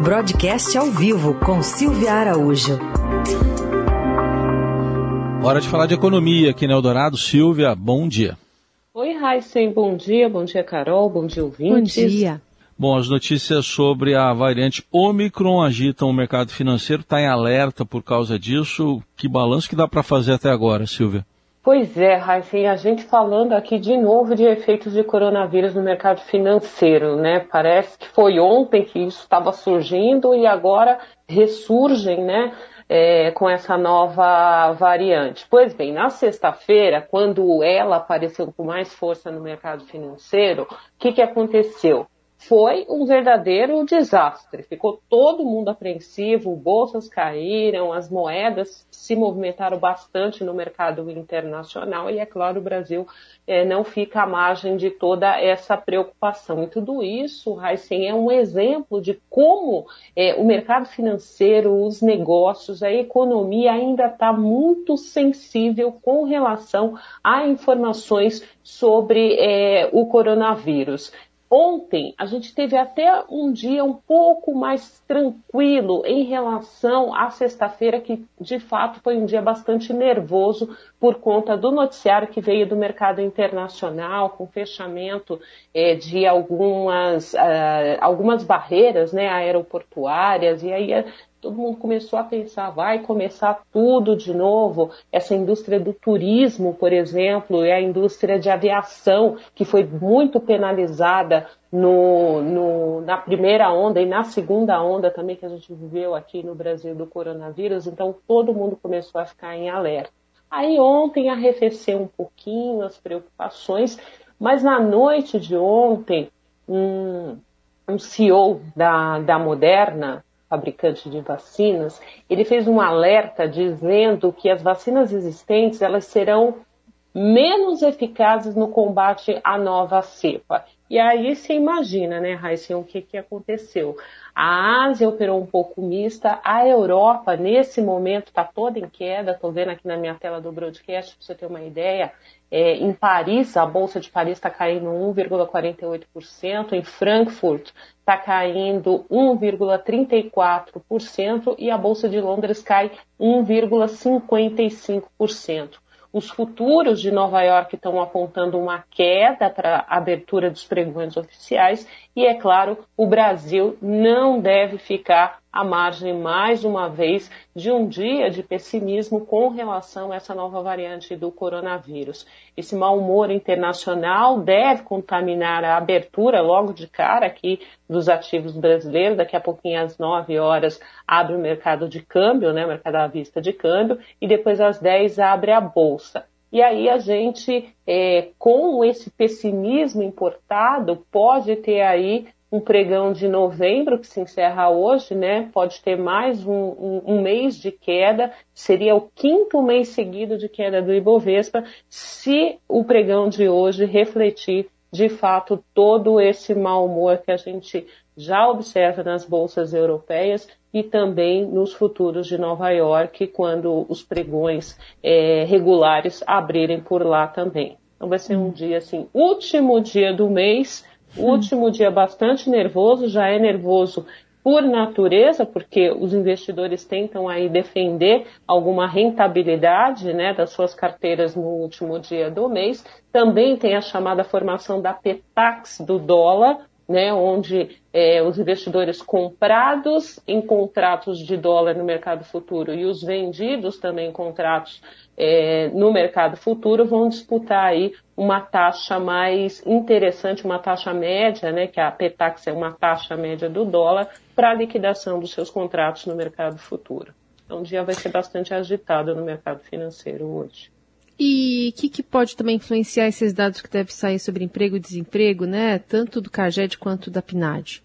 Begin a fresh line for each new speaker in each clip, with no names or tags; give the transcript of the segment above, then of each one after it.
Broadcast ao vivo com Silvia Araújo.
Hora de falar de economia aqui no Eldorado. Silvia, bom dia.
Oi, Raíssen, bom dia. Bom dia, Carol. Bom dia, ouvintes.
Bom dia.
Bom, as notícias sobre a variante Omicron agitam o mercado financeiro. Está em alerta por causa disso. Que balanço que dá para fazer até agora, Silvia?
Pois é, Raíssen, a gente falando aqui de novo de efeitos de coronavírus no mercado financeiro, né? Parece que foi ontem que isso estava surgindo e agora ressurgem, né? É, com essa nova variante. Pois bem, na sexta-feira, quando ela apareceu com mais força no mercado financeiro, o que, que aconteceu? Foi um verdadeiro desastre. Ficou todo mundo apreensivo, bolsas caíram, as moedas se movimentaram bastante no mercado internacional e, é claro, o Brasil é, não fica à margem de toda essa preocupação. E tudo isso, Heisen, é um exemplo de como é, o mercado financeiro, os negócios, a economia ainda está muito sensível com relação a informações sobre é, o coronavírus. Ontem a gente teve até um dia um pouco mais tranquilo em relação à sexta-feira, que de fato foi um dia bastante nervoso por conta do noticiário que veio do mercado internacional, com fechamento é, de algumas, uh, algumas barreiras né, aeroportuárias, e aí todo mundo começou a pensar, vai começar tudo de novo. Essa indústria do turismo, por exemplo, e a indústria de aviação, que foi muito penalizada no, no, na primeira onda e na segunda onda também que a gente viveu aqui no Brasil do coronavírus. Então, todo mundo começou a ficar em alerta. Aí ontem arrefeceu um pouquinho as preocupações, mas na noite de ontem, um, um CEO da, da Moderna, fabricante de vacinas, ele fez um alerta dizendo que as vacinas existentes elas serão menos eficazes no combate à nova cepa. E aí você imagina, né, Raíssa, o que, que aconteceu? A Ásia operou um pouco mista, a Europa, nesse momento, está toda em queda, estou vendo aqui na minha tela do broadcast, para você ter uma ideia, é, em Paris, a Bolsa de Paris está caindo 1,48%, em Frankfurt está caindo 1,34% e a Bolsa de Londres cai 1,55%. Os futuros de Nova York estão apontando uma queda para a abertura dos pregões oficiais. E, é claro, o Brasil não deve ficar à margem, mais uma vez, de um dia de pessimismo com relação a essa nova variante do coronavírus. Esse mau humor internacional deve contaminar a abertura logo de cara aqui dos ativos brasileiros. Daqui a pouquinho, às 9 horas, abre o mercado de câmbio, né, o mercado à vista de câmbio, e depois às 10 abre a bolsa. E aí a gente, é, com esse pessimismo importado, pode ter aí um pregão de novembro, que se encerra hoje, né? Pode ter mais um, um, um, mês de queda, seria o quinto mês seguido de queda do Ibovespa, se o pregão de hoje refletir de fato todo esse mau humor que a gente já observa nas bolsas europeias e também nos futuros de Nova York, quando os pregões é, regulares abrirem por lá também. Então vai ser um dia assim, último dia do mês último dia bastante nervoso, já é nervoso por natureza, porque os investidores tentam aí defender alguma rentabilidade né, das suas carteiras no último dia do mês. Também tem a chamada formação da PETAX do dólar, né, onde é, os investidores comprados em contratos de dólar no mercado futuro e os vendidos também em contratos é, no mercado futuro vão disputar aí uma taxa mais interessante, uma taxa média, né, que a Petax é uma taxa média do dólar, para a liquidação dos seus contratos no mercado futuro. Então, o dia vai ser bastante agitado no mercado financeiro hoje.
E o que, que, pode também influenciar esses dados que devem sair sobre emprego e desemprego, né? Tanto do CAGED quanto da PNAD?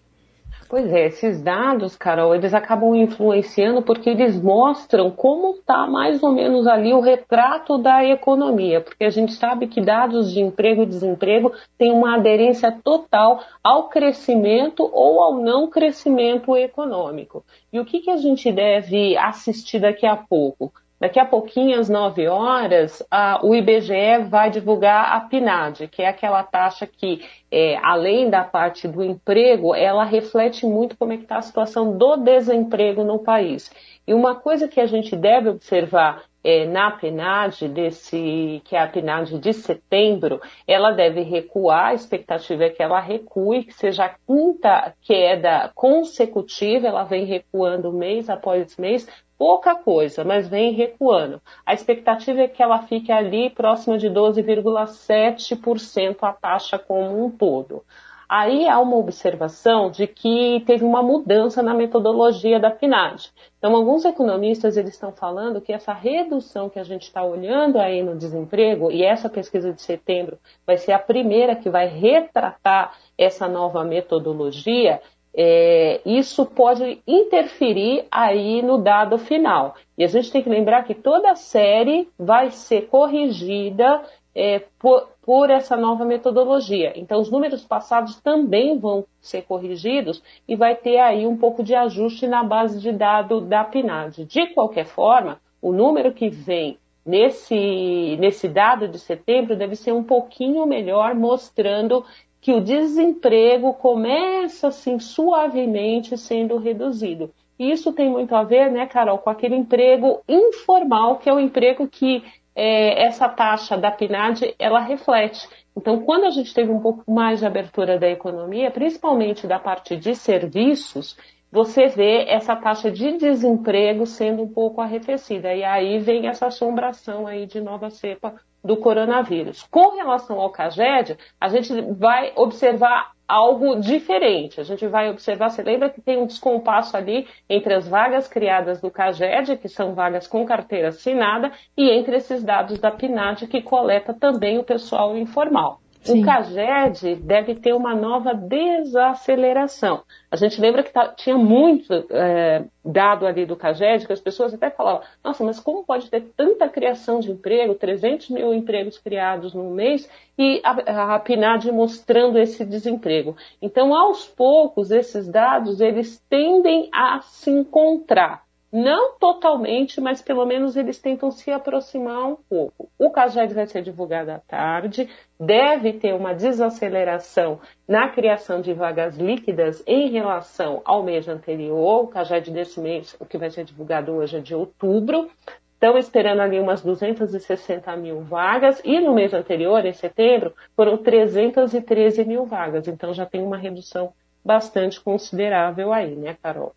Pois é, esses dados, Carol, eles acabam influenciando porque eles mostram como está mais ou menos ali o retrato da economia, porque a gente sabe que dados de emprego e desemprego têm uma aderência total ao crescimento ou ao não crescimento econômico. E o que, que a gente deve assistir daqui a pouco? Daqui a pouquinho, às 9 horas, a, o IBGE vai divulgar a PNAD, que é aquela taxa que, é, além da parte do emprego, ela reflete muito como é que está a situação do desemprego no país. E uma coisa que a gente deve observar é, na PNAD, desse, que é a PNAD de setembro, ela deve recuar, a expectativa é que ela recue, que seja a quinta queda consecutiva, ela vem recuando mês após mês, pouca coisa, mas vem recuando. A expectativa é que ela fique ali próxima de 12,7% a taxa como um todo. Aí há uma observação de que teve uma mudança na metodologia da PNAD. Então, alguns economistas eles estão falando que essa redução que a gente está olhando aí no desemprego, e essa pesquisa de setembro vai ser a primeira que vai retratar essa nova metodologia, é, isso pode interferir aí no dado final. E a gente tem que lembrar que toda série vai ser corrigida é, por, por, essa nova metodologia. Então, os números passados também vão ser corrigidos e vai ter aí um pouco de ajuste na base de dado da PNAD. De qualquer forma, o número que vem nesse, nesse dado de setembro deve ser um pouquinho melhor, mostrando que o desemprego começa assim suavemente sendo reduzido. Isso tem muito a ver, né, Carol, com aquele emprego informal, que é o emprego que é, essa taxa da PNAD ela reflete. Então, quando a gente teve um pouco mais de abertura da economia, principalmente da parte de serviços, você vê essa taxa de desemprego sendo um pouco arrefecida. E aí vem essa assombração aí de nova cepa do coronavírus. Com relação ao CAGED, a gente vai observar algo diferente. A gente vai observar, você lembra que tem um descompasso ali entre as vagas criadas do CAGED, que são vagas com carteira assinada, e entre esses dados da PNAD, que coleta também o pessoal informal. Sim. O CAGED deve ter uma nova desaceleração. A gente lembra que tá, tinha muito é, dado ali do CAGED, que as pessoas até falavam, nossa, mas como pode ter tanta criação de emprego, 300 mil empregos criados no mês, e a, a PNAD mostrando esse desemprego. Então, aos poucos, esses dados, eles tendem a se encontrar. Não totalmente, mas pelo menos eles tentam se aproximar um pouco. O CAGED vai ser divulgado à tarde, deve ter uma desaceleração na criação de vagas líquidas em relação ao mês anterior. O CAGED desse mês, o que vai ser divulgado hoje é de outubro. Estão esperando ali umas 260 mil vagas, e no mês anterior, em setembro, foram 313 mil vagas. Então já tem uma redução bastante considerável aí, né, Carol?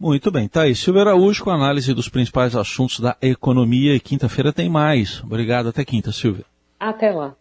Muito bem, tá aí. Silvio Araújo com análise dos principais assuntos da economia e quinta-feira tem mais. Obrigado, até quinta, Silvia.
Até lá.